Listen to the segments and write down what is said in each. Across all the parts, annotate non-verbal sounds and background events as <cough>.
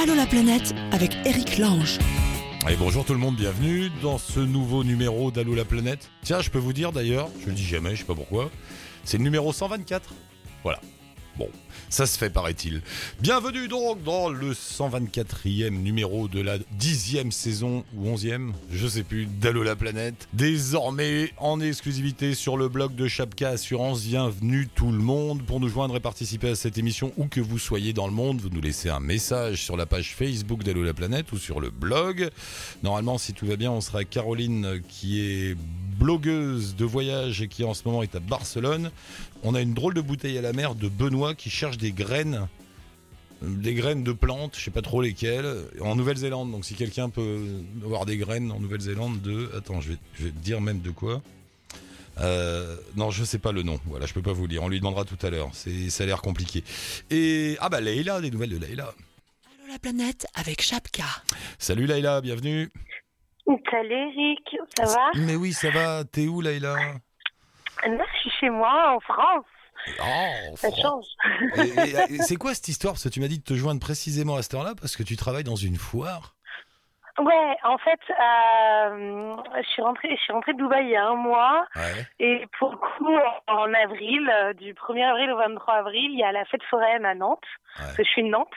Allô la planète avec Eric Lange. Allez, bonjour tout le monde, bienvenue dans ce nouveau numéro d'Allô la planète. Tiens, je peux vous dire d'ailleurs, je le dis jamais, je sais pas pourquoi, c'est le numéro 124. Voilà. Bon, ça se fait paraît-il. Bienvenue donc dans le 124e numéro de la 10e saison ou 11e, je sais plus, d'Allo la planète. Désormais en exclusivité sur le blog de Chapka Assurance. Bienvenue tout le monde pour nous joindre et participer à cette émission où que vous soyez dans le monde. Vous nous laissez un message sur la page Facebook d'Allo la planète ou sur le blog. Normalement, si tout va bien, on sera Caroline qui est blogueuse de voyage et qui en ce moment est à Barcelone. On a une drôle de bouteille à la mer de Benoît qui cherche des graines, des graines de plantes, je sais pas trop lesquelles, en Nouvelle-Zélande. Donc si quelqu'un peut avoir des graines en Nouvelle-Zélande de, attends, je vais, je vais te dire même de quoi. Euh, non, je sais pas le nom. Voilà, je peux pas vous le dire. On lui demandera tout à l'heure. C'est, ça a l'air compliqué. Et ah bah Leïla, des nouvelles de Leïla. Allô la planète avec Chapka. Salut Leïla, bienvenue. Salut Eric, ça va? Mais oui, ça va. T'es où Leïla? Là, je suis chez moi, en France. Oh, Ça change. C'est quoi cette histoire? Parce que tu m'as dit de te joindre précisément à cette heure-là parce que tu travailles dans une foire. Ouais, en fait, euh, je suis rentrée, je suis rentrée de Dubaï il y a un mois. Ouais. Et pour le coup, en avril, euh, du 1er avril au 23 avril, il y a la fête foraine à Nantes. Ouais. Parce que je suis de Nantes.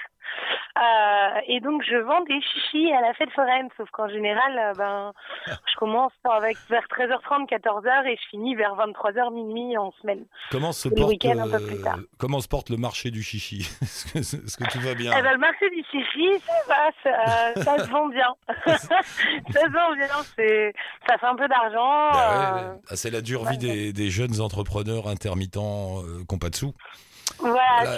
Euh, et donc, je vends des chichis à la fête foraine. Sauf qu'en général, euh, ben, je commence avec vers 13h30, 14h et je finis vers 23h, minuit en semaine. Comment se Le porte week-end un peu euh, plus tard. comment se porte le marché du chichi <laughs> Est-ce que, est-ce que tout va bien Eh ben, le marché du chichi, ça va, ça, ça se vend bien. <laughs> ça se vend bien, ça fait un peu d'argent. Bah ouais, euh. Ah, c'est la dure vie des, des jeunes entrepreneurs intermittents euh, qui n'ont pas de sous. Voilà,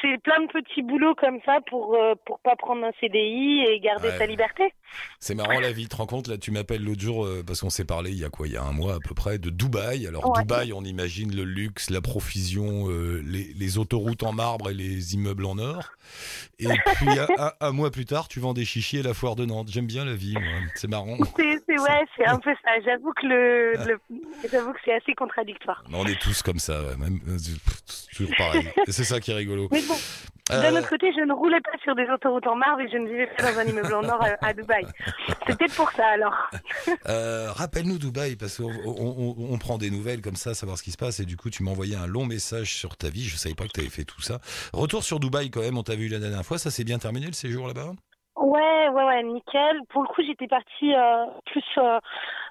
c'est plein de petits boulots comme ça pour euh, pour pas prendre un CDI et garder Ouais. sa liberté. C'est marrant la vie, tu te rends compte, là tu m'appelles l'autre jour, euh, parce qu'on s'est parlé il y a quoi, il y a un mois à peu près, de Dubaï. Alors Ouais. Dubaï, on imagine le luxe, la profusion, euh, les, les autoroutes en marbre et les immeubles en or. Et puis <laughs> un, mois plus tard, tu vends des chichis à la foire de Nantes. J'aime bien la vie, c'est marrant. C'est ouais, c'est un <laughs> peu ça. J'avoue que le, le j'avoue que c'est assez contradictoire. On est tous comme ça, ouais, même, euh, toujours pareil. <laughs> C'est ça qui est rigolo. Mais bon, Euh, d'un autre côté, je ne roulais pas sur des autoroutes en marbre et je ne vivais pas dans un immeuble en or à, à Dubaï. <laughs> Peut-être pour ça alors. <laughs> Euh, Rappelle-nous Dubaï, parce qu'on on, on- on prend des nouvelles comme ça, savoir ce qui se passe, et du coup tu m'as envoyé un long message sur ta vie, je savais pas que tu avais fait tout ça. Retour sur Dubaï quand même, on t'a vu la dernière fois, ça s'est bien terminé le séjour là-bas? Ouais, ouais, ouais, nickel. Pour le coup, j'étais partie euh, plus euh,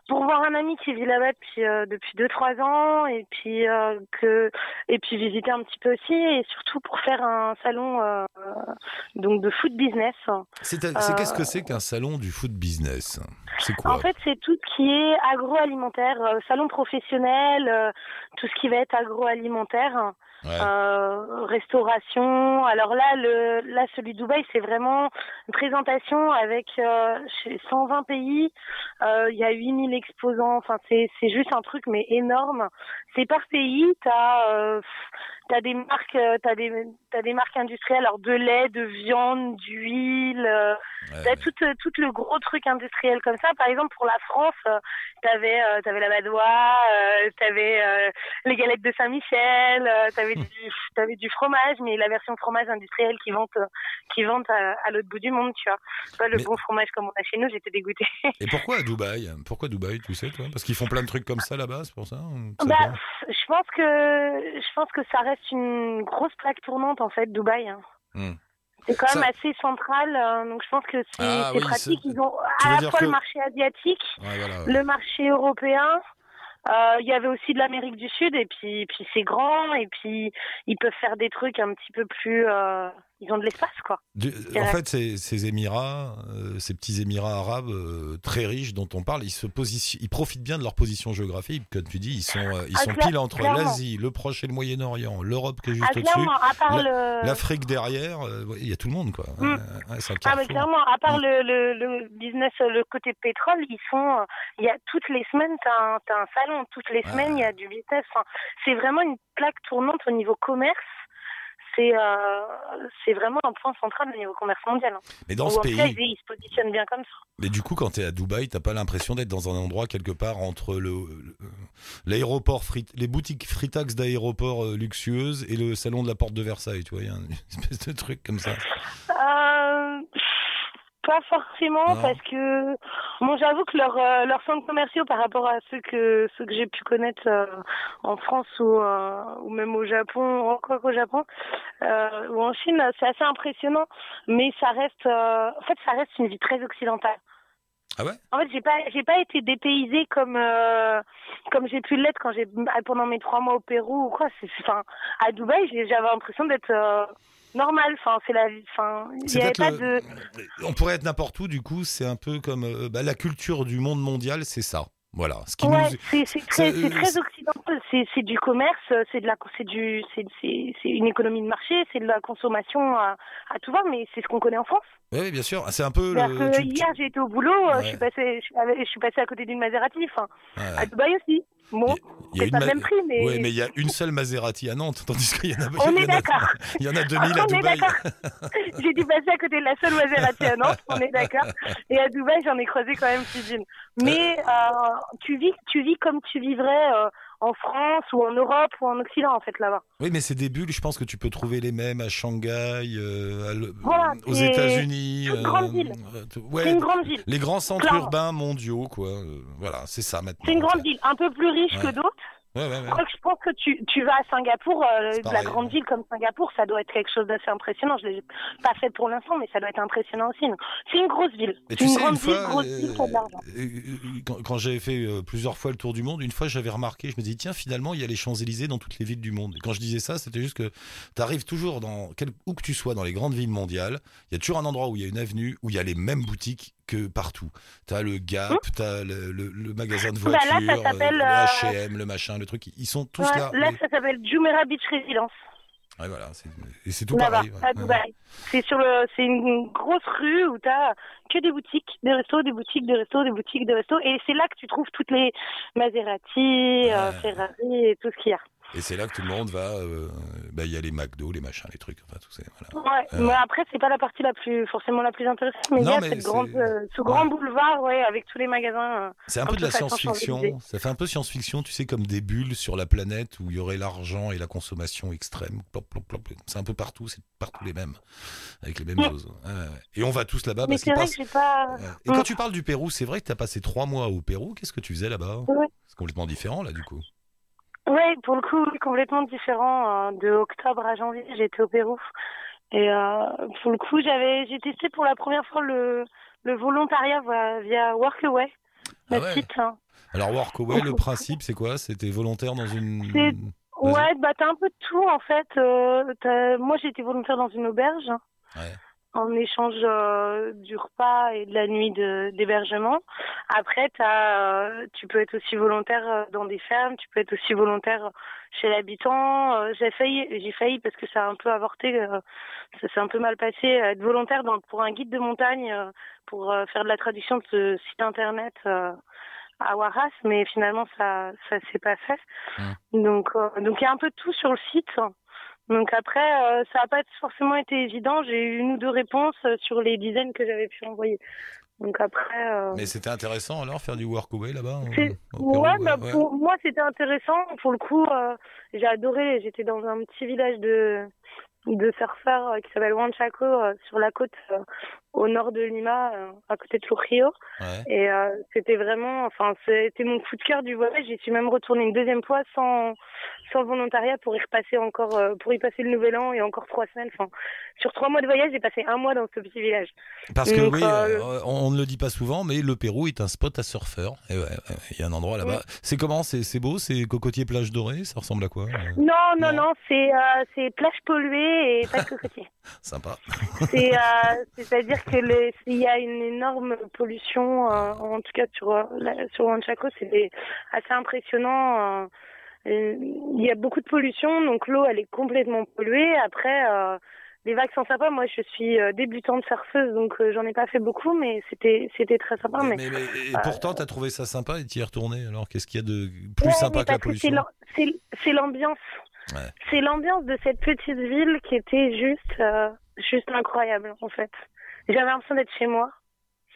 pour voir un ami qui vit là-bas depuis euh, depuis deux trois ans et puis euh, que et puis visiter un petit peu aussi et surtout pour faire un salon donc de food business. C'est qu'est-ce que c'est qu'un salon du food business? C'est quoi? En fait, c'est tout ce qui est agroalimentaire, salon professionnel, tout ce qui va être agroalimentaire. Euh, restauration. Alors là, le, là, celui de Dubaï, c'est vraiment une présentation avec euh, chez 120 pays. Euh, Il y a 8000 exposants. Enfin, c'est c'est juste un truc mais énorme. C'est par pays. T'as euh, t'as des marques, euh, t'as des t'as des marques industrielles, alors de lait, de viande, d'huile. euh, Ouais, T'as tout, euh, tout le gros truc industriel comme ça. Par exemple, pour la France, t'avais t'avais la Badois, euh, t'avais les galettes de Saint-Michel, t'avais du t'avais du fromage, mais la version fromage industriel qui vend qui vend à, à l'autre bout du monde, tu vois. Pas le Mais- bon fromage comme on a chez nous, j'étais dégoûtée. Et <laughs> pourquoi à Dubaï? Pourquoi Dubaï, tu sais toi? Parce qu'ils font plein de trucs comme ça là-bas, c'est pour ça sais bah, je pense que je pense que ça reste une grosse plaque tournante en fait, Dubaï. hein. Hmm. C'est quand même Ça- assez central, euh, donc je pense que c'est Ah oui, pratique. Ils ont tu à la fois que- le marché asiatique, Ouais, voilà, ouais. le marché européen. euh, Il y avait aussi de l'Amérique du Sud et puis puis c'est grand et puis ils peuvent faire des trucs un petit peu plus. euh, ils ont de l'espace quoi. Du- en fait, ces, ces Émirats, euh, ces petits Émirats arabes euh, très riches dont on parle, ils se ils profitent bien de leur position géographique. Comme tu dis, ils sont, euh, ils Ah, sont pile entre l'Asie, le Proche et le Moyen-Orient, l'Europe qui est juste Ah, au-dessus, part le. l'Afrique derrière. euh, Il y a tout le monde, quoi. Mm. Ouais, Ah mais clairement, à part Mm. le, le, le business, euh, le côté pétrole, ils sont, euh, il y a toutes les semaines, t'as un, t'as un salon, toutes les semaines, il y a du business. Enfin, c'est vraiment une plaque tournante au niveau commerce. C'est, euh, vraiment un point central au niveau commerce mondial. hein. Mais dans ce en tout cas, pays, ils, se positionnent bien comme ça. mais du coup, quand tu es à Dubaï, t'as pas l'impression d'être dans un endroit quelque part entre le l'aéroport, les boutiques fritax d'aéroport euh, luxueuses et le salon de la porte de Versailles, tu vois, il y a une <laughs> espèce de truc comme ça. Euh, Pas forcément Non. parce que bon j'avoue que leurs euh, leurs centres commerciaux par rapport à ceux que ceux que j'ai pu connaître euh, en France ou euh, ou même au Japon encore qu'au Japon euh, ou en Chine c'est assez impressionnant mais ça reste euh, en fait ça reste une vie très occidentale. Ah ouais? En fait j'ai pas j'ai pas été dépaysée comme euh, comme j'ai pu l'être quand j'ai pendant mes trois mois au Pérou ou quoi c'est enfin à Dubaï j'avais l'impression d'être euh, normal enfin c'est la vie enfin il y avait pas le- de On pourrait être n'importe où, du coup, c'est un peu comme euh, bah, la culture du monde mondial, c'est ça. Voilà. Ce qui Ouais, nous... c'est très, très occidental. C'est du commerce, c'est de la, c'est du, c'est une économie de marché, c'est de la consommation à, à tout va, mais c'est ce qu'on connaît en France. Oui, bien sûr. C'est un peu le. tu- hier j'ai été au boulot, euh, Ouais. je suis passé, je suis, allée- je suis passé à côté d'une Maserati, enfin Ouais. à Dubaï aussi. Bon, Il y a c'est pas le même prix, mais, Ouais, mais il y a une seule Maserati à Nantes, tandis qu'il y en a. on est d'accord. Il y en a 2000 à Dubaï. J'ai dû passer à côté de la seule Maserati à Nantes, on est d'accord. Et à Dubaï, j'en ai croisé quand même plus d'une. Mais euh, tu vis, tu vis comme tu vivrais euh, en France ou en Europe ou en Occident en fait là-bas. Oui, mais c'est des bulles. Je pense que tu peux trouver les mêmes à Shanghai, euh, à le- Voilà, aux c'est États-unis. toute grande ville. euh, t- ouais, C'est une grande ville. les grands centres Clairement. urbains mondiaux, quoi. euh, voilà, c'est ça maintenant. C'est une grande ville, un peu plus riche Ouais. que d'autres. Ouais, ouais, ouais. Je crois que je pense que tu, tu vas à Singapour, euh, la grande ville comme Singapour, ça doit être quelque chose d'assez impressionnant. Je l'ai pas fait pour l'instant, mais ça doit être impressionnant aussi. C'est une grosse ville. Mais C'est tu une sais, grande une fois, ville, grosse ville, l'argent. euh, euh, quand, quand j'avais fait plusieurs fois le tour du monde, une fois j'avais remarqué, je me dis tiens finalement il y a les Champs-Élysées dans toutes les villes du monde. Et quand je disais ça, c'était juste que tu arrives toujours dans quel, où que tu sois dans les grandes villes mondiales, il y a toujours un endroit où il y a une avenue où il y a les mêmes boutiques que partout. T'as le Gap, t'as le, le, le magasin de Bah là, ça voitures, s'appelle, le euh, H&M, le machin, le truc, ils sont tous Ouais, là. là, Mais- ça s'appelle Jumeirah Beach Residence. ouais, voilà, et c'est tout pareil. ouais. C'est sur le, c'est une grosse rue où t'as que des boutiques, des restos, des boutiques, des restos, des boutiques, des restos, et c'est là que tu trouves toutes les Maserati, euh. Ferrari et tout ce qu'il y a. Et c'est là que tout le monde va. euh, bah, Il y a les McDo, les machins, les trucs, enfin tout ça. Voilà. Ouais, Euh. mais après c'est pas la partie la plus forcément la plus intéressante, mais il y a cette grande, euh, ce grand boulevard, ouais, avec tous les magasins. euh. C'est un peu de la science-fiction. Ça fait un peu science-fiction, tu sais, comme des bulles sur la planète où il y aurait l'argent et la consommation extrême. C'est un peu partout, c'est partout les mêmes, avec les mêmes Ouais. choses. Et on va tous là-bas mais c'est vrai passent. que j'ai pas. Et quand tu parles du Pérou, c'est vrai que tu as passé trois mois au Pérou. Qu'est-ce que tu faisais là-bas? C'est complètement différent là, du coup. Ouais, pour le coup, complètement différent. euh, de octobre à janvier, j'étais au Pérou. Et euh, pour le coup, j'avais, j'ai testé pour la première fois le, le volontariat via, via Workaway, Ah ouais. site. hein. Alors, Workaway, le principe, c'est quoi? C'était volontaire dans une. Ouais, bah t'as un peu de tout en fait. Euh, moi, j'étais volontaire dans une auberge. Ouais. En échange euh, du repas et de la nuit d'hébergement. Après, t'as, euh, tu peux être aussi volontaire euh, dans des fermes, tu peux être aussi volontaire chez l'habitant. Euh, j'ai failli, j'ai failli parce que ça a un peu avorté, euh, ça s'est un peu mal passé, euh, être volontaire dans, pour un guide de montagne euh, pour euh, faire de la traduction de ce site internet. euh, à Waras, mais finalement ça ça s'est pas fait. Donc euh, donc il y a un peu de tout sur le site. Donc après, euh, ça n'a pas forcément été évident. J'ai eu une ou deux réponses euh, sur les dizaines que j'avais pu envoyer. Donc après, euh, Mais c'était intéressant alors, faire du Workaway là-bas au- c'est- au Pérou, ouais, bah, ouais. pour moi c'était intéressant. Pour le coup, euh, j'ai adoré. J'étais dans un petit village de de surfeurs qui s'appelle Huanchaco euh, sur la côte euh, au nord de Lima, euh, à côté de Trujillo. Ouais. Et c'était vraiment, enfin, c'était mon coup de cœur du voyage. J'y suis même retournée une deuxième fois sans, sans volontariat pour y repasser encore, pour y passer le nouvel an et encore trois semaines. Enfin, sur trois mois de voyage, j'ai passé un mois dans ce petit village. Parce que oui, euh, on ne le dit pas souvent, mais le Pérou est un spot à surfeurs. Et ouais, il y a un endroit là-bas. C'est comment? C'est beau? C'est cocotier plage dorée? Ça ressemble à quoi? Non, non, Non. non, c'est euh, c'est plage polluée et pas de cocotiers. <laughs> Sympa. C'est euh, <laughs> c'est-à-dire que les- il y a une énorme pollution, euh, en tout cas sur euh, la- sur c'est assez impressionnant. il y a beaucoup de pollution, donc l'eau elle est complètement polluée. Après, les vagues sont sympas. Moi, je suis euh, débutante surfeuse, donc euh, j'en ai pas fait beaucoup, mais c'était c'était très sympa. Mais, mais, mais- et euh, pourtant, tu as trouvé ça sympa et tu y es retourné. Alors, qu'est-ce qu'il y a de plus Ouais, sympa que la pollution? c'est c'est l'ambiance. Ouais. C'est l'ambiance de cette petite ville qui était juste, euh, juste incroyable en fait. J'avais l'impression d'être chez moi.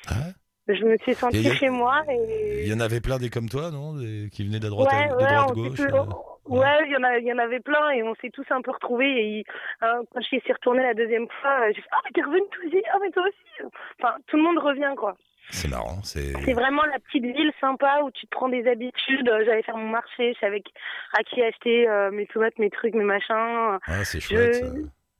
Ah ouais? Je me suis sentie a- chez moi et Il y en avait plein des comme toi, non? Des- Qui venaient de droite, à, Ouais, de ouais, droite gauche. euh. Ouais, il y en a, il y en avait plein et on s'est tous un peu retrouvés. Et quand je suis retournée la deuxième fois, euh, j'ai fait ah mais t'es revenu toi aussi, ah mais toi aussi. Enfin, tout le monde revient quoi. C'est marrant. C'est. Vraiment la petite ville sympa où tu te prends des habitudes. Euh, J'allais faire mon marché, je savais à qui acheter euh, mes tomates, mes trucs, mes machins. Ah, c'est chouette. Je- ça.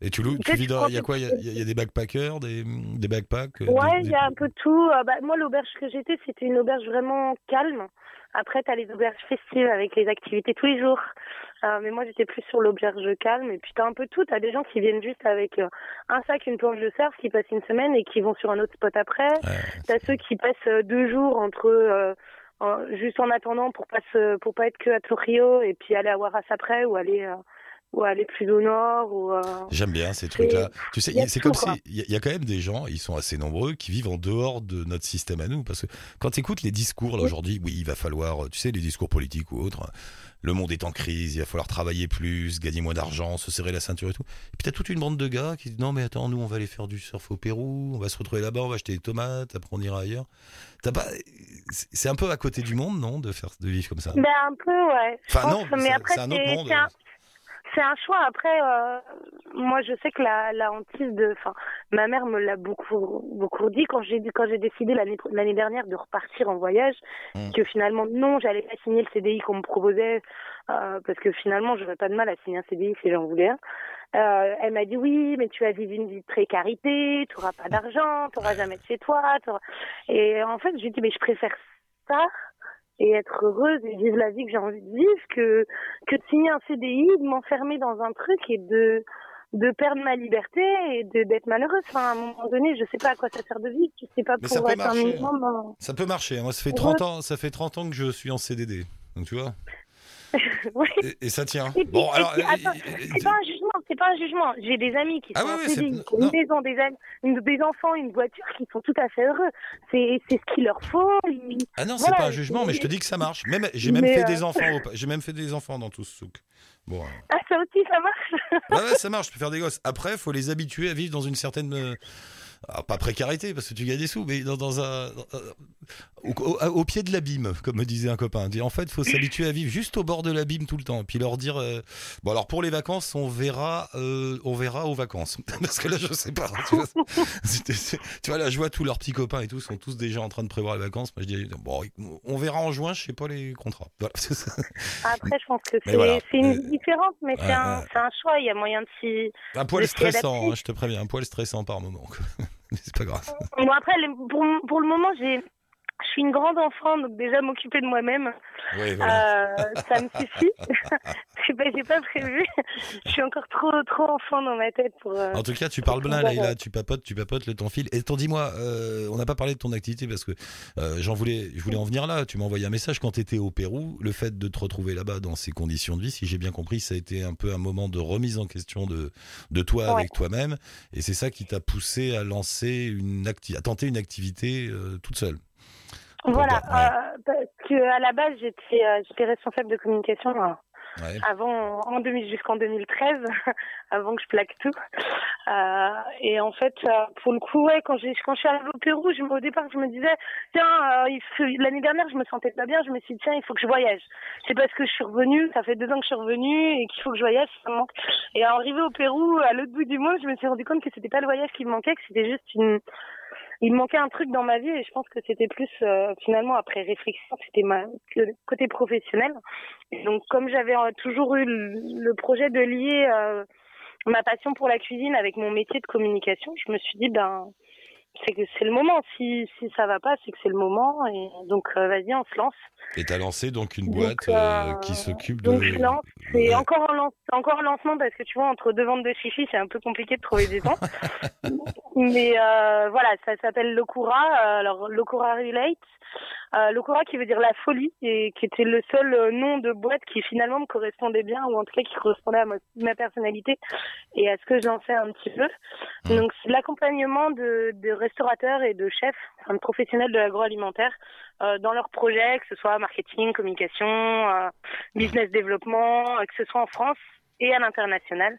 Et tu, loues, tu vis dans. Il y a quoi? Il y a- il y, a des backpackers, des, des backpacks euh, Ouais, il y a un peu tout. Euh, bah, moi, l'auberge que j'étais, c'était une auberge vraiment calme. Après, t'as les auberges festives avec les activités tous les jours. Euh, mais moi, j'étais plus sur l'auberge calme. Et puis, t'as un peu tout. T'as des gens qui viennent juste avec euh, un sac, une planche de surf, qui passent une semaine et qui vont sur un autre spot après. Ouais, T'as ceux qui passent euh, deux jours entre en- juste en attendant pour pas se, pour pas être que à Tokyo et puis aller à Waras après ou aller ou aller plus au nord ou euh, J'aime bien ces trucs-là. Tu sais, c'est comme quoi. si il y, a- il y a quand même des gens, ils sont assez nombreux, qui vivent en dehors de notre système à nous. Parce que quand tu écoutes les discours là aujourd'hui, oui, il va falloir, tu sais, les discours politiques ou autres, le monde est en crise, il va falloir travailler plus, gagner moins d'argent, se serrer la ceinture et tout. Et puis t'as toute une bande de gars qui disent non mais attends, nous on va aller faire du surf au Pérou, on va se retrouver là-bas, on va acheter des tomates, après on ira ailleurs. T'as pas, c'est un peu à côté du monde, non, de faire, de vivre comme ça? ben un peu ouais. Enfin non, mais c'est- après c'est un autre monde. C'est un, choix. Après, euh, moi, je sais que la, la hantise de, enfin, ma mère me l'a beaucoup, beaucoup dit quand j'ai, quand j'ai décidé l'année, l'année dernière de repartir en voyage, Mm. que finalement, non, j'allais pas signer le CDI qu'on me proposait, euh, parce que finalement, j'aurais pas de mal à signer un CDI si j'en voulais un. Euh, elle m'a dit oui, mais tu vas vivre une vie de précarité, tu auras pas d'argent, tu auras jamais de chez toi. Et en fait, je lui ai dit, mais je préfère ça et être heureuse et vivre la vie que j'ai envie de vivre que que de signer un CDI, de m'enfermer dans un truc et de de perdre ma liberté et de d'être malheureuse. Enfin, à un moment donné, je sais pas à quoi ça sert de vivre. Je sais pas Mais ça pour peut être un marcher. minimum. euh, Ça peut marcher. hein. Moi, ça fait Ouais. 30 ans, ça fait 30 ans que je suis en CDD. Donc tu vois. <laughs> Et, et ça tient. Et puis- Bon, et alors. puis, euh, attends, euh, C'est pas un jugement, c'est pas un jugement. J'ai des amis qui Ah sont qui ont une maison, des, amis, une- des enfants, une voiture, qui sont tout à fait heureux. C'est ce qu'il leur faut. Ils- Ah non, c'est Voilà, pas un jugement, mais je te dis que ça marche. Même, j'ai même Mais, fait euh, des enfants. <laughs> J'ai même fait des enfants dans tout ce souk. Bon. euh, Ah, ça aussi, ça marche. Ouais, ouais, ça <laughs> marche. Je peux faire des gosses. Après, faut les habituer à vivre dans une certaine. Alors, pas précarité parce que tu gagnes des sous, mais dans, dans un au, au- au pied de l'abîme, comme me disait un copain. En fait, faut s'habituer à vivre juste au bord de l'abîme tout le temps, et puis leur dire euh, bon alors pour les vacances, on verra, euh, on verra aux vacances, <laughs> parce que là je sais pas. Tu vois, <laughs> tu là, je vois tous leurs petits copains et tout sont tous déjà en train de prévoir les vacances. Moi je dis bon, on verra en juin, je sais pas les contrats. Voilà. <laughs> Après, je pense que c'est voilà. une Euh, vie différente, mais c'est un, ouais. c'est un choix. Il y a moyen de s'y. Un poil stressant, hein, je te préviens, un poil stressant par moment. <laughs> c'est pas grave. Bon, après, pour, pour le moment, j'ai. Je suis une grande enfant, donc déjà m'occuper de moi-même, Oui, voilà. euh, ça me suffit. <laughs> j'ai pas, pas prévu. Je suis encore trop, trop enfant dans ma tête pour. euh, En tout cas, tu parles bien, Leïla, euh, tu papotes, tu papotes le temps file. Et t'en dis-moi, euh, on n'a pas parlé de ton activité parce que euh, j'en voulais, je voulais en venir là. Tu m'as envoyé un message quand tu étais au Pérou. Le fait de te retrouver là-bas dans ces conditions de vie, si j'ai bien compris, ça a été un peu un moment de remise en question de, de toi Ouais. avec toi-même. Et c'est ça qui t'a poussé à lancer une acti- à tenter une activité euh, toute seule. Voilà, euh, parce que à la base, j'étais, euh, j'étais responsable de communication euh, Ouais. avant, en 2000 jusqu'en 2013, <laughs> avant que je plaque tout. Euh, et en fait, euh, pour le coup, ouais, quand j'ai, quand je suis arrivée au Pérou, je, au départ, je me disais, tiens, euh, l'année dernière, je me sentais pas bien, je me suis dit, tiens, il faut que je voyage. C'est parce que je suis revenue, ça fait deux ans que je suis revenue et qu'il faut que je voyage, ça me manque. Et arrivé au Pérou, à l'autre bout du monde, je me suis rendu compte que c'était pas le voyage qui me manquait, que c'était juste une, il manquait un truc dans ma vie et je pense que c'était plus euh, finalement après réflexion c'était ma le côté professionnel. Donc comme j'avais euh, toujours eu le, le projet de lier euh, ma passion pour la cuisine avec mon métier de communication je me suis dit ben c'est que c'est le moment. Si si ça va pas c'est que c'est le moment. Et donc euh, vas-y on se lance. Et t'as lancé donc une boîte euh, euh, qui s'occupe de. je lance. C'est Ouais. encore en lance encore en lancement parce que tu vois entre deux ventes de chichi c'est un peu compliqué de trouver du temps <laughs> mais euh, voilà ça s'appelle Locura alors Locura Relate euh, Locura qui veut dire la folie et qui était le seul euh, nom de boîte qui finalement me correspondait bien ou en tout cas qui correspondait à ma, ma personnalité et à ce que je lançais un petit peu Mm. donc c'est l'accompagnement de, de restaurateurs et de chefs enfin, de professionnels de l'agroalimentaire euh, dans leurs projets que ce soit marketing communication euh, business développement euh, que ce soit en France et à l'international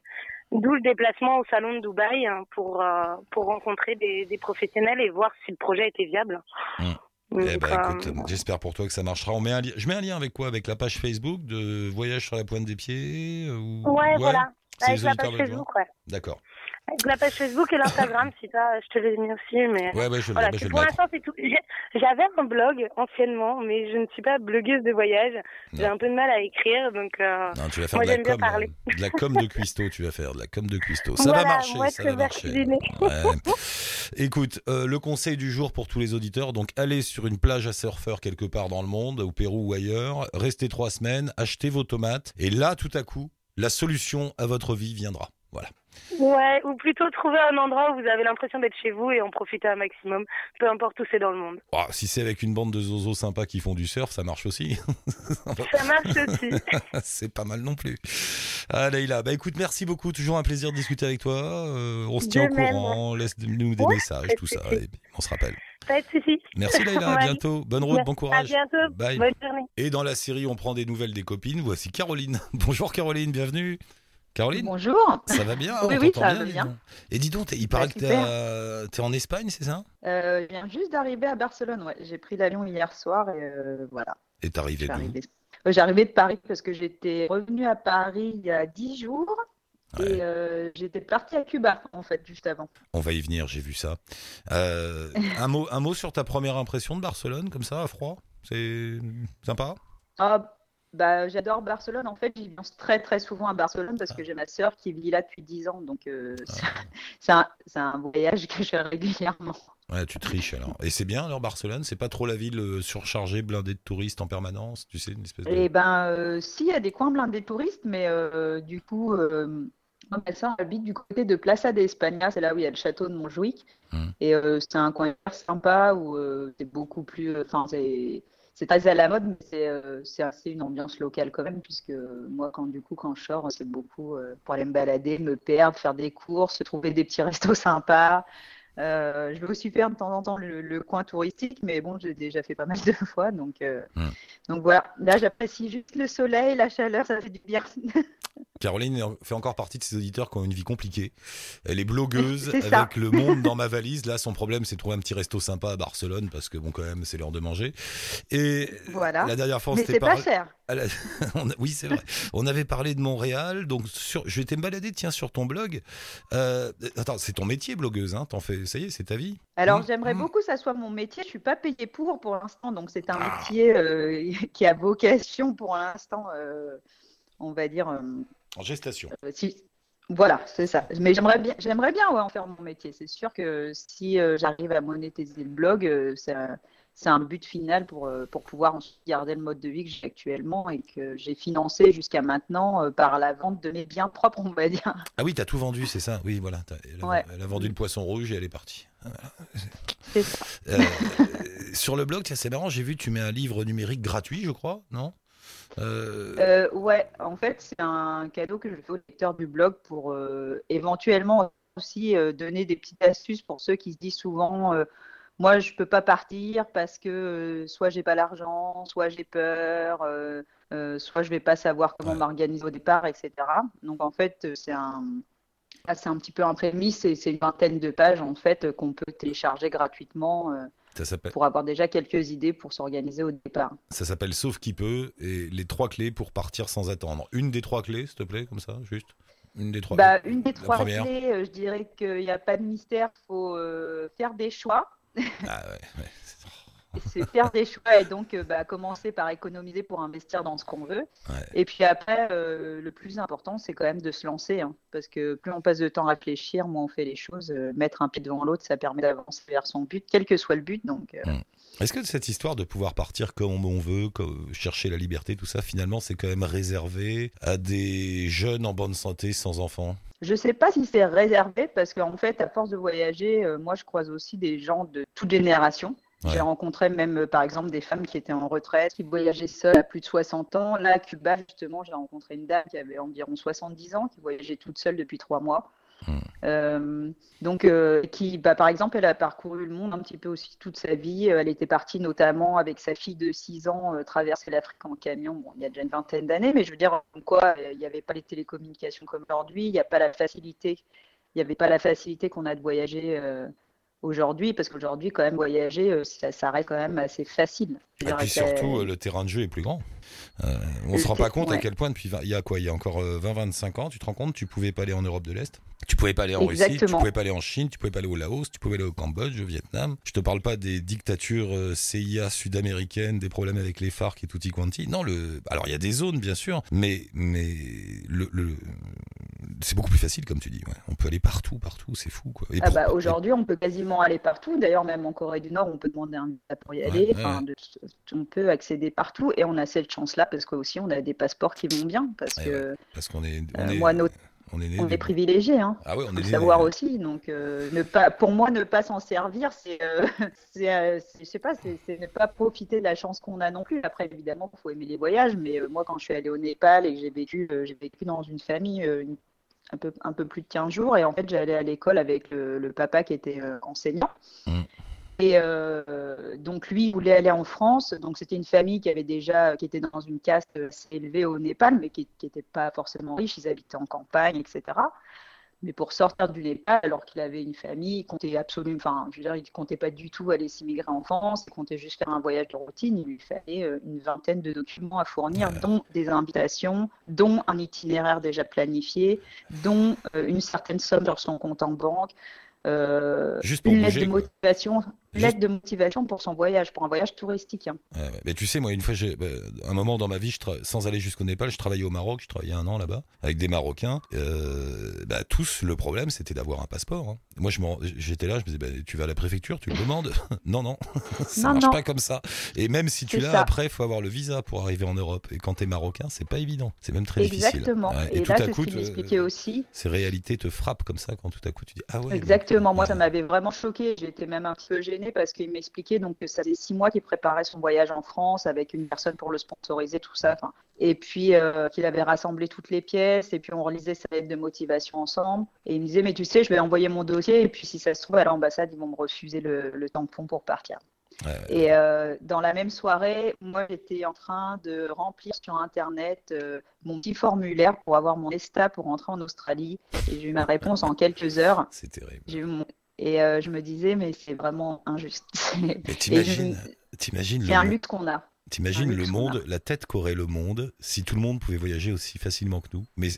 D'où le déplacement au salon de Dubaï hein, pour, euh, pour rencontrer des, des professionnels et voir si le projet était viable. Mm. Eh ben, euh, écoute, j'espère pour toi que ça marchera. On met un li- Je mets un lien avec quoi? Avec la page Facebook de Voyage sur la pointe des pieds euh, ou... ouais, voilà. si Avec la page. Facebook, ouais. D'accord. Avec la page Facebook et l'Instagram, si ça, je te l'ai mis aussi, mais. Ouais, ouais, je, le- Voilà, bah, je pour l'instant, c'est tout. J'avais un blog anciennement, mais je ne suis pas blogueuse de voyage. J'ai un peu de mal à écrire, donc. euh, Non, tu vas faire Moi, de la com, parler. euh, de la com de cuistot, tu vas faire de la com de cuistot. Ça va marcher, moi, ça va marcher. Ouais. Écoute, euh, le conseil du jour pour tous les auditeurs, donc allez sur une plage à surfeurs quelque part dans le monde, au Pérou ou ailleurs, restez trois semaines, achetez vos tomates, et là, tout à coup, la solution à votre vie viendra. Voilà. Ouais, ou plutôt trouver un endroit où vous avez l'impression d'être chez vous et en profiter un maximum, peu importe où c'est dans le monde. Oh, si c'est avec une bande de zozos sympas qui font du surf, ça marche aussi. <laughs> Ça marche aussi. <laughs> c'est pas mal non plus. Ah Leïla, bah écoute, merci beaucoup, toujours un plaisir de discuter avec toi. Euh, on se tient De au même. courant, laisse-nous des Ouais, messages, tout ça, on se rappelle. Pas de soucis. Merci Leïla, à bientôt, bonne route, bon À courage. bientôt. Bye. Bonne journée. Et dans la série, on prend des nouvelles des copines. Voici Caroline. <laughs> Bonjour Caroline, bienvenue. Caroline, Bonjour. ça va bien <laughs> Oui, oui, ça va dis bien. Et dis donc, il paraît que à- t'es en Espagne, c'est ça? Euh, je viens juste d'arriver à Barcelone. Ouais. J'ai pris l'avion hier soir et euh, voilà. Et t'es arrivé d'où? arrivée. Euh, de Paris parce que j'étais revenue à Paris il y a 10 jours Ouais. et euh, j'étais partie à Cuba en fait juste avant. On va y venir, j'ai vu ça. Euh, un, mot, un mot sur ta première impression de Barcelone, comme ça, à froid? C'est sympa? Ah, bah, j'adore Barcelone. En fait, j'y viens très très souvent à Barcelone parce que j'ai ma sœur qui vit là depuis 10 ans. Donc euh, c'est- c'est un, voyage que je fais régulièrement. Ouais, tu triches alors. Et c'est bien alors Barcelone? C'est pas trop la ville euh, surchargée, blindée de touristes en permanence Tu sais, une espèce de. Eh ben, euh, si, il y a des coins blindés de touristes, mais euh, du coup, ma sœur habite du côté de Plaza de España, c'est là où il y a le château de Montjuic. Mhm. Et c'est un coin hyper sympa où c'est beaucoup plus. Enfin, c'est. C'est très à la mode, mais c'est euh, assez une ambiance locale quand même, puisque euh, moi, quand du coup, quand je sors, c'est beaucoup euh, pour aller me balader, me perdre, faire des courses, trouver des petits restos <laughs> sympas. Euh, je vais aussi faire de temps en temps le, le coin touristique, mais bon, j'ai déjà fait pas mal de <laughs> fois, donc, euh, Hmm. donc voilà. Là, j'apprécie juste le soleil, la chaleur, ça fait du bien. <laughs> Caroline fait encore partie de ces auditeurs qui ont une vie compliquée. Elle est blogueuse <laughs> avec le monde dans ma valise. Là, son problème, c'est de trouver un petit resto sympa à Barcelone parce que, bon, quand même, c'est l'heure de manger. Et Voilà. la dernière fois, on s'était pas parlé. cher. La- <laughs> Oui, c'est vrai. On avait parlé de Montréal. Donc, sur... je vais te balader, tiens, sur ton blog. Euh, Attends, c'est ton métier, blogueuse. Hein T'en fais... Ça y est, c'est ta vie. Alors, Mm. j'aimerais Mm. beaucoup que ça soit mon métier. Je suis pas payée pour pour l'instant, donc c'est un Ah. métier euh, <laughs> qui a vocation pour l'instant, euh, on va dire. En gestation. Si- Voilà, c'est ça. Mais j'aimerais bien, j'aimerais bien ouais, en faire mon métier. C'est sûr que si j'arrive à monétiser le blog, euh, c'est un, but final pour, euh, pour pouvoir ensuite garder le mode de vie que j'ai actuellement et que j'ai financé jusqu'à maintenant euh, par la vente de mes biens propres, on va dire. Ah oui, t'as tout vendu, c'est ça Oui, voilà. Elle a, Ouais. elle a vendu le poisson rouge et elle est partie. C'est ça. Euh, sur le blog, c'est marrant, j'ai vu, tu mets un livre numérique gratuit, je crois, non? Euh, Euh, ouais, en fait, c'est un cadeau que je fais aux lecteurs du blog pour éventuellement aussi donner des petites astuces pour ceux qui se disent souvent moi je peux pas partir parce que euh, soit j'ai pas l'argent, soit j'ai peur, euh, euh, soit je vais pas savoir comment Ouais. m'organiser au départ, etc. Donc en fait, c'est un là, c'est un petit peu un prémisse, c'est c'est une vingtaine de pages en fait qu'on peut télécharger gratuitement euh, ça pour avoir déjà quelques idées pour s'organiser au départ. ça s'appelle Sauf qui peut et les trois clés pour partir sans attendre. Une des trois clés, s'il te plaît, comme ça, juste. Une des trois. Bah, une des trois clés, euh, je dirais qu'il n'y a pas de mystère, il faut euh, faire des choix. Ah ouais, ouais. Et <laughs> C'est faire des choix et donc euh, bah, commencer par économiser pour investir dans ce qu'on veut. Ouais. Et puis après, euh, le plus important, c'est quand même de se lancer. hein, parce que plus on passe de temps à réfléchir, moins on fait les choses. Euh, mettre un pied devant l'autre, ça permet d'avancer vers son but, quel que soit le but. Donc, euh, Est-ce que cette histoire de pouvoir partir comme on veut, comme chercher la liberté, tout ça, finalement, c'est quand même réservé à des jeunes en bonne santé sans enfants? Je sais pas si c'est réservé parce qu'en fait, à force de voyager, euh, moi, je croise aussi des gens de toute génération. Ouais. J'ai rencontré même, euh, par exemple, des femmes qui étaient en retraite, qui voyageaient seules à plus de 60 ans. Là, à Cuba, justement, j'ai rencontré une dame qui avait environ 70 ans, qui voyageait toute seule depuis trois mois. Hmm. donc, qui, bah, par exemple, elle a parcouru le monde un petit peu aussi toute sa vie. Elle était partie notamment avec sa fille de 6 ans traverser l'Afrique en camion. Bon, il y a déjà une vingtaine d'années, mais je veux dire, quoi, il n'y avait pas les télécommunications comme aujourd'hui, il n'y a pas la facilité, il n'y avait pas la facilité qu'on a de voyager aujourd'hui, parce qu'aujourd'hui, quand même, voyager, euh, ça, ça, reste quand même assez facile. Et puis surtout, euh, le terrain de jeu est plus grand. Euh, on ne se rend pas compte à quel point, depuis il y a quoi Il y a encore 20-25 ans, tu te rends compte, tu pouvais pas aller en Europe de l'Est, tu pouvais pas aller en Russie, tu pouvais pas aller en Chine, tu pouvais pas aller au Laos, tu pouvais aller au Cambodge, au Vietnam. Je te parle pas des dictatures CIA sud-américaines, des problèmes avec les FARC et tutti quanti. Non, le... alors il y a des zones, bien sûr, mais, mais le, le c'est beaucoup plus facile, comme tu dis. On peut aller partout, partout, c'est fou. Quoi. Ah bah, Aujourd'hui, on peut quasiment aller partout. D'ailleurs, même en Corée du Nord, on peut demander un visa pour y aller. On peut accéder partout et on a cette chance-là parce qu'aussi, on a des passeports qui vont bien. Parce que parce qu'on est, on est, moi, on est, on est privilégié, hein. Ah on est savoir aussi. Donc, euh, ne pas, pour moi, ne pas s'en servir, c'est, euh, <laughs> euh, je sais pas, c'est ne pas profiter de la chance qu'on a non plus. Après, évidemment, il faut aimer les voyages, mais moi, quand je suis allée au Népal et que j'ai vécu, j'ai vécu dans une famille, une un peu, un peu plus de 15 jours. Et en fait, j'allais à l'école avec le, papa qui était euh, enseignant. Mm. Et euh, donc lui il voulait aller en France. Donc c'était une famille qui avait déjà, qui était dans une caste assez élevée au Népal, mais qui n'était pas forcément riche. Ils habitaient en campagne, etc. Mais pour sortir du Népal, alors qu'il avait une famille, il comptait absolument, enfin, je veux dire, il comptait pas du tout aller s'immigrer en France, il comptait juste faire un voyage de routine. Il lui fallait euh, une vingtaine de documents à fournir, dont des invitations, dont un itinéraire déjà planifié, dont euh, une certaine somme sur son compte en banque. Euh, Juste pour une lettre de motivation, lettre de motivation pour son voyage, pour un voyage touristique. Hein. mais tu sais, moi, une fois, j'ai bah, un moment dans ma vie, je sans aller jusqu'au Népal, je travaillais au Maroc, je travaillais un an là-bas avec des Marocains. Euh, bah, tous, le problème, c'était d'avoir un passeport. Hein. Moi, j'étais là, je me disais, bah, tu vas à la préfecture, tu le demandes? <laughs> non, non, <laughs> ça marche pas comme ça. Et même si tu l'as, après, il faut avoir le visa pour arriver en Europe. Et quand tu es marocain, c'est pas évident. C'est même très difficile. Exactement. Et, tout à coup, euh, aussi. ces réalités te frappent comme ça quand tout à coup tu dis, ah ouais. Exactement. Moi, ça m'avait vraiment choqué. J'étais même un peu gênée parce qu'il m'expliquait donc que ça faisait six mois qu'il préparait son voyage en France avec une personne pour le sponsoriser, tout ça. et puis euh, qu'il avait rassemblé toutes les pièces et puis on relisait sa lettre de motivation ensemble. Et il me disait mais tu sais, je vais envoyer mon dossier et puis si ça se trouve à l'ambassade ils vont me refuser le, le tampon pour partir. Et euh, dans la même soirée, moi, j'étais en train de remplir sur Internet euh, mon petit formulaire pour avoir mon ESTA pour rentrer en Australie. Et j'ai eu ma réponse en quelques heures. C'est terrible. Et euh, je me disais, mais c'est vraiment injuste. <laughs> Mais t'imagines, t'imagines C'est un lutte qu'on a. T'imagines le monde, la tête qu'aurait le monde si tout le monde pouvait voyager aussi facilement que nous. Mais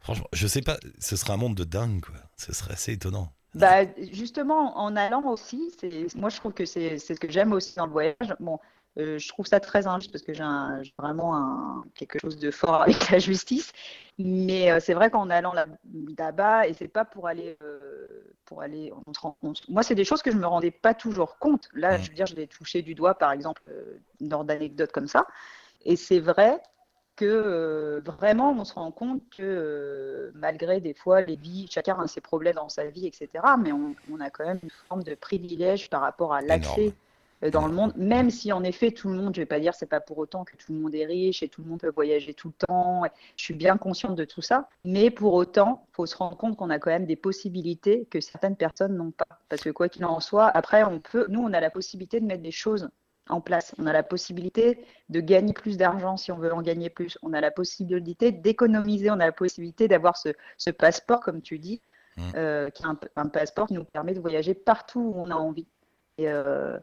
franchement, je sais pas, ce serait un monde de dingue, quoi. Ce serait assez étonnant. Bah, justement, en allant aussi, moi je trouve que c'est ce que j'aime aussi dans le voyage. Bon, euh, je trouve ça très injuste parce que j'ai vraiment un, quelque chose de fort avec la justice. Mais euh, c'est vrai qu'en allant là-bas, et c'est pas pour aller, euh, pour aller, on se rend compte. Moi, c'est des choses que je me rendais pas toujours compte. Là, je veux dire, je l'ai touché du doigt, par exemple, dans d'anecdotes comme ça. Et c'est vrai que vraiment, on se rend compte que malgré des fois les vies, chacun a ses problèmes dans sa vie, etc. Mais on, on a quand même une forme de privilège par rapport à l'accès dans le monde, même si en effet tout le monde, je vais pas dire c'est pas pour autant que tout le monde est riche et tout le monde peut voyager tout le temps. Je suis bien consciente de tout ça, mais pour autant, faut se rendre compte qu'on a quand même des possibilités que certaines personnes n'ont pas. Parce que quoi qu'il en soit, après on peut, nous on a la possibilité de mettre des choses en place. On a la possibilité de gagner plus d'argent si on veut en gagner plus. On a la possibilité d'économiser. On a la possibilité d'avoir ce, passeport, comme tu dis, mmh. euh, qui est un, un, passeport qui nous permet de voyager partout où on a envie. Et, euh,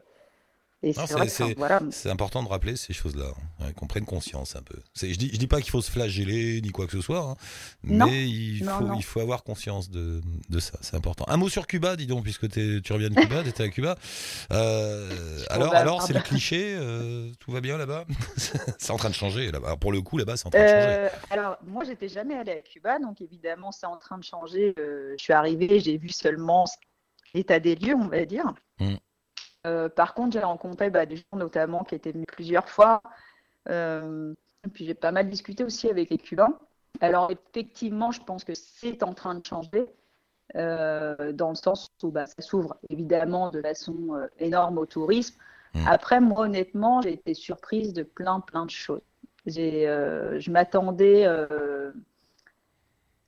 c'est important de rappeler ces choses-là, hein, qu'on prenne conscience un peu. Je dis, je dis pas qu'il faut se flageller ni quoi que ce soit, hein, mais il, faut, il faut avoir conscience de, de ça, c'est important. Un mot sur Cuba, dis donc, puisque tu reviens de Cuba, <laughs> tu étais à Cuba. Euh, alors, alors c'est le cliché, euh, tout va bien là-bas? <laughs> C'est en train de changer, là-bas. pour le coup, là-bas, c'est en train de changer. Euh, alors, moi, j'étais jamais allée à Cuba, donc évidemment, c'est en train de changer. je suis arrivée, j'ai vu seulement l'état des lieux, on va dire. Mmh. Euh, par contre, j'ai rencontré bah, des gens notamment qui étaient venus plusieurs fois. Euh, et puis j'ai pas mal discuté aussi avec les Cubains. Alors effectivement, je pense que c'est en train de changer. Euh, dans le sens où bah, ça s'ouvre évidemment de façon énorme au tourisme. Mmh. Après, moi, honnêtement, j'ai été surprise de plein, plein de choses. je m'attendais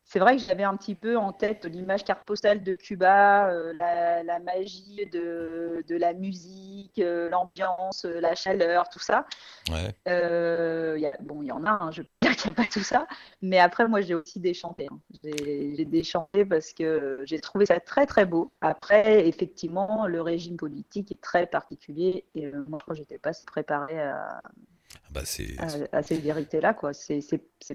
c'est vrai que j'avais un petit peu en tête l'image carte postale de Cuba, euh, la, magie de, de, la musique, euh, l'ambiance, euh, la chaleur, tout ça. Ouais. Y a, bon, il y en a, hein, je peux <laughs> dire qu'il n'y a pas tout ça. Mais après, moi, j'ai aussi déchanté. Hein. J'ai déchanté parce que j'ai trouvé ça très, très beau. Après, effectivement, le régime politique est très particulier. Et moi, je n'étais pas préparée à, bah à, ces vérités-là, quoi. C'est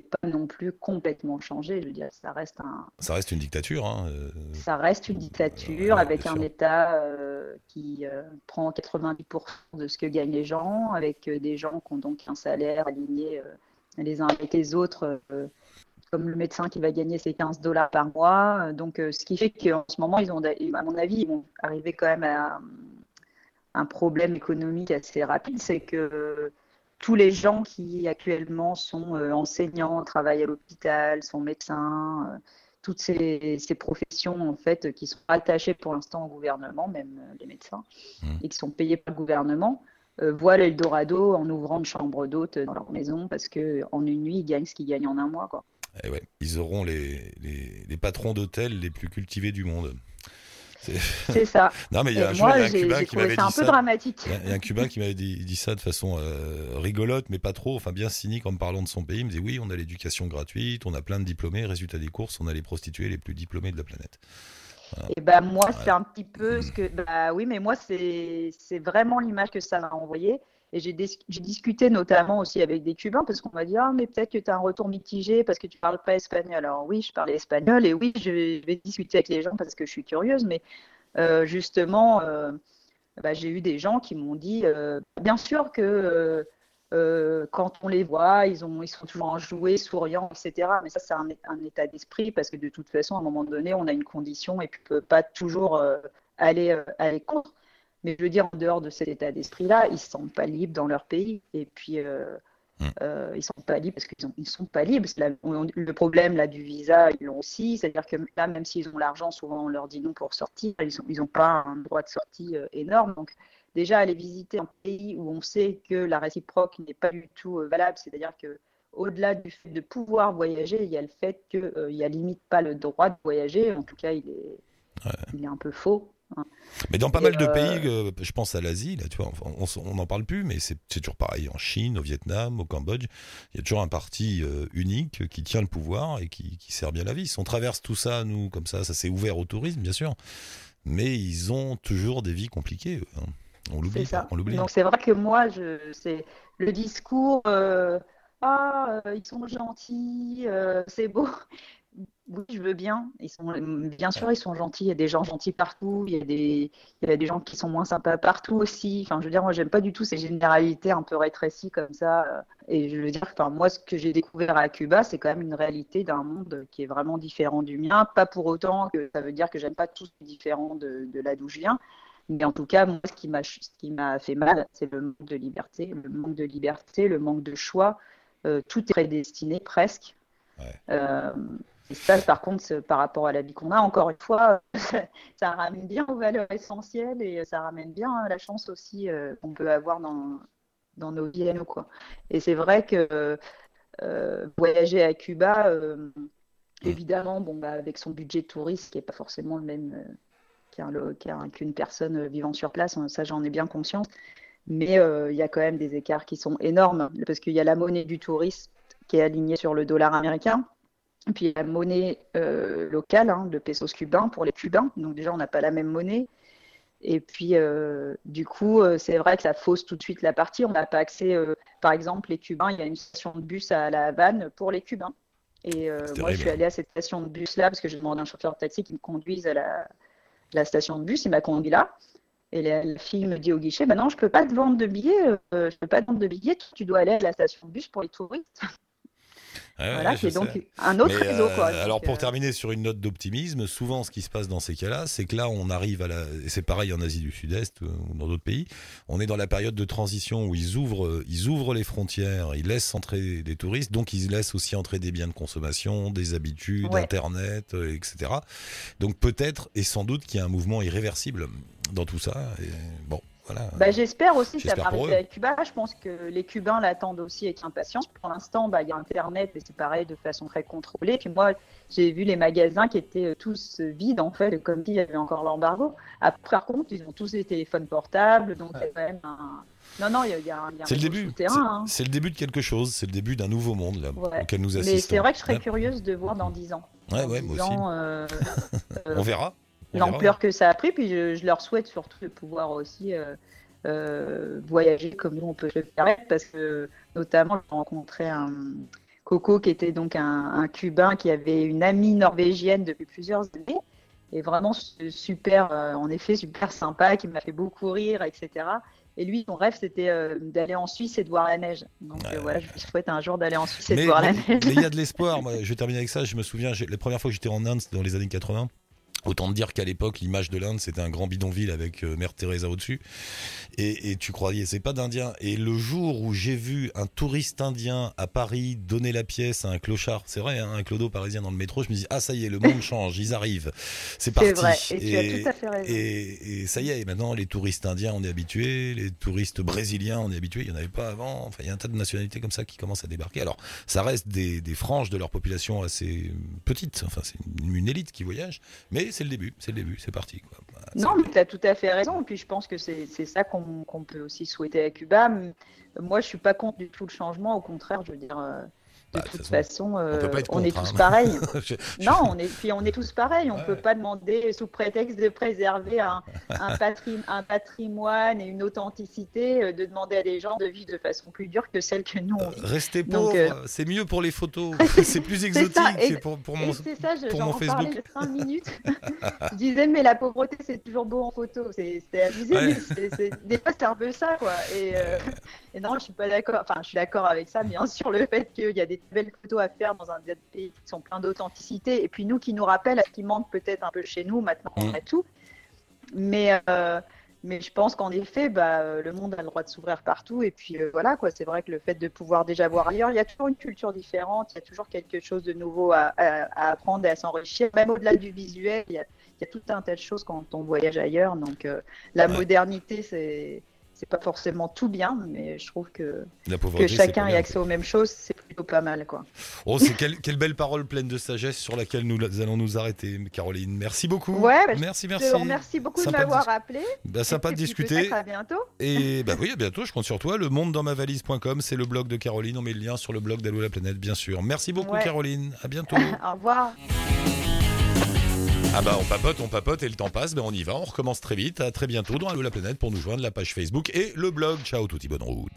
pas non plus complètement changé. Je veux dire, ça reste un. Ça reste une dictature. Hein, euh, Ça reste une dictature avec un État euh, qui euh, prend 90% de ce que gagnent les gens, avec des gens qui ont donc un salaire aligné les uns avec les autres. comme le médecin qui va gagner ses 15 dollars par mois. Donc, ce qui fait qu'en ce moment, ils ont, à mon avis, ils vont arriver quand même à un problème économique assez rapide. C'est que tous les gens qui actuellement sont euh, enseignants, travaillent à l'hôpital, sont médecins, euh, toutes ces, professions en fait qui sont attachées pour l'instant au gouvernement, même euh, les médecins, mmh. et qui sont payés par le gouvernement, voient l'Eldorado en ouvrant une chambre d'hôte dans leur maison parce qu'en une nuit, ils gagnent ce qu'ils gagnent en un mois. Quoi. Eh ouais, ils auront les, les patrons d'hôtels les plus cultivés du monde. C'est ça. <laughs> non, mais il y a un, moi, un Cubain qui m'avait dit un peu dramatique. Il y a un Cubain qui m'avait dit, ça de façon euh, rigolote, mais pas trop, enfin bien cynique en parlant de son pays. Il me dit oui, on a l'éducation gratuite, on a plein de diplômés, résultat des courses, on a les prostituées les plus diplômées de la planète. Et ben moi, c'est un petit peu ce que. Bah oui, mais moi, c'est vraiment l'image que ça m'a envoyé. Et j'ai discuté notamment aussi avec des Cubains parce qu'on m'a dit Ah, mais peut-être que tu as un retour mitigé parce que tu parles pas espagnol. Alors oui, je parlais espagnol et oui, je vais discuter avec les gens parce que je suis curieuse, mais euh, justement, euh, bah, j'ai eu des gens qui m'ont dit euh, Bien sûr que. quand on les voit, ils sont toujours enjoués, souriants, etc. Mais ça, c'est un, état d'esprit parce que de toute façon, à un moment donné, on a une condition et puis on ne peut pas toujours aller, aller contre. Mais je veux dire, en dehors de cet état d'esprit-là, ils ne se sentent pas libres dans leur pays. Et puis, euh, mm. euh, ils ne sont pas libres parce qu'ils ne sont pas libres. le problème là, du visa, ils l'ont aussi. C'est-à-dire que là, même s'ils ont l'argent, souvent on leur dit non pour sortir. Ils n'ont ils pas un droit de sortie euh, énorme. Donc, déjà, aller visiter un pays où on sait que la réciproque n'est pas du tout valable, c'est-à-dire que au-delà du fait de pouvoir voyager, il y a le fait qu'il n'y a limite pas le droit de voyager. En tout cas, il est, il est un peu faux. Mais dans pas mal de pays, euh, je pense à l'Asie, là, tu vois, on n'en parle plus, mais c'est toujours pareil en Chine, au Vietnam, au Cambodge. Il y a toujours un parti euh, unique qui tient le pouvoir et qui, sert bien la vie. Si on traverse tout ça, nous, comme ça, ça s'est ouvert au tourisme, bien sûr, mais ils ont toujours des vies compliquées. Hein. On l'oublie. Donc c'est vrai que moi, je, c'est le discours. Euh, ah, ils sont gentils, c'est beau. Oui, je veux bien. Ils sont, bien sûr, ils sont gentils. Il y a des gens gentils partout. Il y a des, il y a des gens qui sont moins sympas partout aussi. Enfin, je veux dire, moi, j'aime pas du tout ces généralités un peu rétrécies comme ça. Et je veux dire, enfin, moi, ce que j'ai découvert à Cuba, c'est quand même une réalité d'un monde qui est vraiment différent du mien. Pas pour autant que ça veut dire que j'aime pas tout ce différent de, de là d'où je viens. Mais en tout cas, moi, ce qui m'a, ce qui m'a fait mal, c'est le manque de liberté, le manque de liberté, le manque de choix. Euh, tout est prédestiné presque. Ouais. Euh, et ça, par contre, par rapport à la vie qu'on a, encore une fois, <laughs> ça, ramène bien aux valeurs essentielles et ça ramène bien la chance aussi euh, qu'on peut avoir dans, dans nos vies à nous. Quoi. Et c'est vrai que euh, voyager à Cuba, euh, mm. évidemment, bon, bah, avec son budget touriste qui n'est pas forcément le même qu'une personne vivant sur place, hein, ça j'en ai bien conscience. Mais il y a quand même des écarts qui sont énormes parce qu'il y a la monnaie du touriste qui est alignée sur le dollar américain puis la monnaie euh, locale, hein, le pesos cubain pour les Cubains. Donc déjà, on n'a pas la même monnaie. Et puis, euh, du coup, euh, c'est vrai que ça fausse tout de suite la partie. On n'a pas accès, par exemple, les Cubains, il y a une station de bus à La Havane pour les Cubains. Et moi, je suis allée à cette station de bus-là parce que j'ai demandé à un chauffeur de taxi qui me conduise à la, station de bus. Il m'a conduit là. Et la, fille me dit au guichet, bah non, je ne peux pas te vendre de billets, je peux pas te vendre de billets, tu dois aller à la station de bus pour les touristes voilà, c'est donc un autre réseau. Euh, alors pour euh, terminer sur une note d'optimisme, souvent ce qui se passe dans ces cas-là, c'est que là on arrive à la, c'est pareil en Asie du Sud-Est ou dans d'autres pays, on est dans la période de transition où ils ouvrent, ils ouvrent les frontières, ils laissent entrer des touristes, donc ils laissent aussi entrer des biens de consommation, des habitudes, Internet, euh, etc. Donc peut-être et sans doute qu'il y a un mouvement irréversible dans tout ça. Et bon, voilà. Bah, j'espère aussi que ça va arriver à Cuba. Je pense que les Cubains l'attendent aussi avec impatience. Pour l'instant, bah, il y a Internet, mais c'est pareil de façon très contrôlée. Puis moi, j'ai vu les magasins qui étaient euh, tous euh, vides, en fait, comme s'il y avait encore l'embargo. Après, par contre, ils ont tous des téléphones portables, donc y a quand même un. Non, non, il y a, y a y a C'est le début. hein. C'est c'est le début de quelque chose. C'est le début d'un nouveau monde là, Ouais. auquel nous assistons. Mais c'est vrai que je serais Ouais. curieuse de voir dans 10 ans. Ouais, Dans ouais, 10 moi aussi. euh, <laughs> euh, On verra. L'ampleur que ça a pris. Puis je, je leur souhaite surtout de pouvoir aussi euh, euh, voyager comme nous on peut se le permettre parce que notamment j'ai rencontré un Coco qui était donc un, un Cubain qui avait une amie norvégienne depuis plusieurs années et vraiment su- super, euh, en effet super sympa, qui m'a fait beaucoup rire, etc. Et lui, son rêve, c'était euh, d'aller en Suisse et de voir la neige. Donc euh, voilà, je lui souhaite un jour d'aller en Suisse et de Mais voir la neige. mais il y a de <laughs> l'espoir. Je vais terminer avec ça. Je me souviens, la première fois que j'étais en Inde, c'était dans les années 80. Autant te dire qu'à l'époque, l'image de l'Inde, c'était un grand bidonville avec euh, Mère Teresa au-dessus. Et, et tu croyais, c'est pas d'Indien. Et le jour où j'ai vu un touriste indien à Paris donner la pièce à un clochard, c'est vrai, hein, un clodo parisien dans le métro, je me dis, ah ça y est, le monde <laughs> change, ils arrivent. C'est parti. Vrai, et tu as tout à fait raison. et- et ça y est, maintenant, les touristes indiens, on est habitués, les touristes brésiliens, on est habitués. Il n'y en avait pas avant. Enfin, il y a un tas de nationalités comme ça qui commencent à débarquer. Alors, ça reste des, des franges de leur population assez petites. Enfin, c'est une, une élite qui voyage. Mais c'est le début, c'est le début, c'est parti. Quoi. C'est Non, mais tu as tout à fait raison. Et puis je pense que c'est ça qu'on peut aussi souhaiter à Cuba. Moi, je suis pas contre du tout le changement. Au contraire, je veux dire, euh, de Bah, de toute façon, façon, euh, peut pas être on est tous hein. pareils. <laughs> Je- je- non, on est, puis on est tous pareils. On Ouais, peut pas demander, sous prétexte de préserver un, un, patri- un patrimoine et une authenticité, euh, de demander à des gens de vivre de façon plus dure que celle que nous on vit. Rester Donc, pauvre, euh, c'est mieux pour les photos. <laughs> c'est plus exotique. c'est pour, pour mon. C'est ça, je- pour mon Facebook. a cinq minutes. <laughs> je disais, mais la pauvreté, c'est toujours beau en photo. C'est abusé, Ouais. mais des fois, c'est un peu ça, quoi. Et, euh, et non, je suis pas d'accord. Enfin, je suis d'accord avec ça, bien sûr, le fait qu'il y a des belles photos à faire dans un des pays qui sont pleins d'authenticité. Et puis, nous, qui nous rappellent ce qui manque peut-être un peu chez nous. Maintenant, on Mm. a tout. Mais. euh, mais je pense qu'en effet, bah, le monde a le droit de s'ouvrir partout. Et puis euh, voilà, quoi. C'est vrai que le fait de pouvoir déjà voir ailleurs, il y a toujours une culture différente, il y a toujours quelque chose de nouveau à, à- à apprendre et à s'enrichir. Même au-delà du visuel, il y, a, il y a tout un tas de choses quand on voyage ailleurs. Donc euh, la modernité, c'est c'est pas forcément tout bien, mais je trouve que, que chacun ait accès aux mêmes choses, c'est plutôt pas mal, quoi. Oh, c'est quelle, quelle belle parole pleine de sagesse sur laquelle nous allons nous arrêter, Caroline. Merci beaucoup. Ouais, bah, merci, Je merci. vous remercie beaucoup Sympa de m'avoir appelé. Bah, sympa de discuter. à bientôt. Et bah oui, à bientôt, je compte sur toi. Le monde dans ma valise.com, c'est le blog de Caroline. On met le lien sur le blog d'Allo la planète, bien sûr. Merci beaucoup, Ouais. Caroline. À bientôt. <laughs> Au revoir. Ah bah, on papote, on papote et le temps passe. Ben on y va. On recommence très vite. À très bientôt dans Allo la planète pour nous joindre la page Facebook et le blog. Ciao, touti bonne route.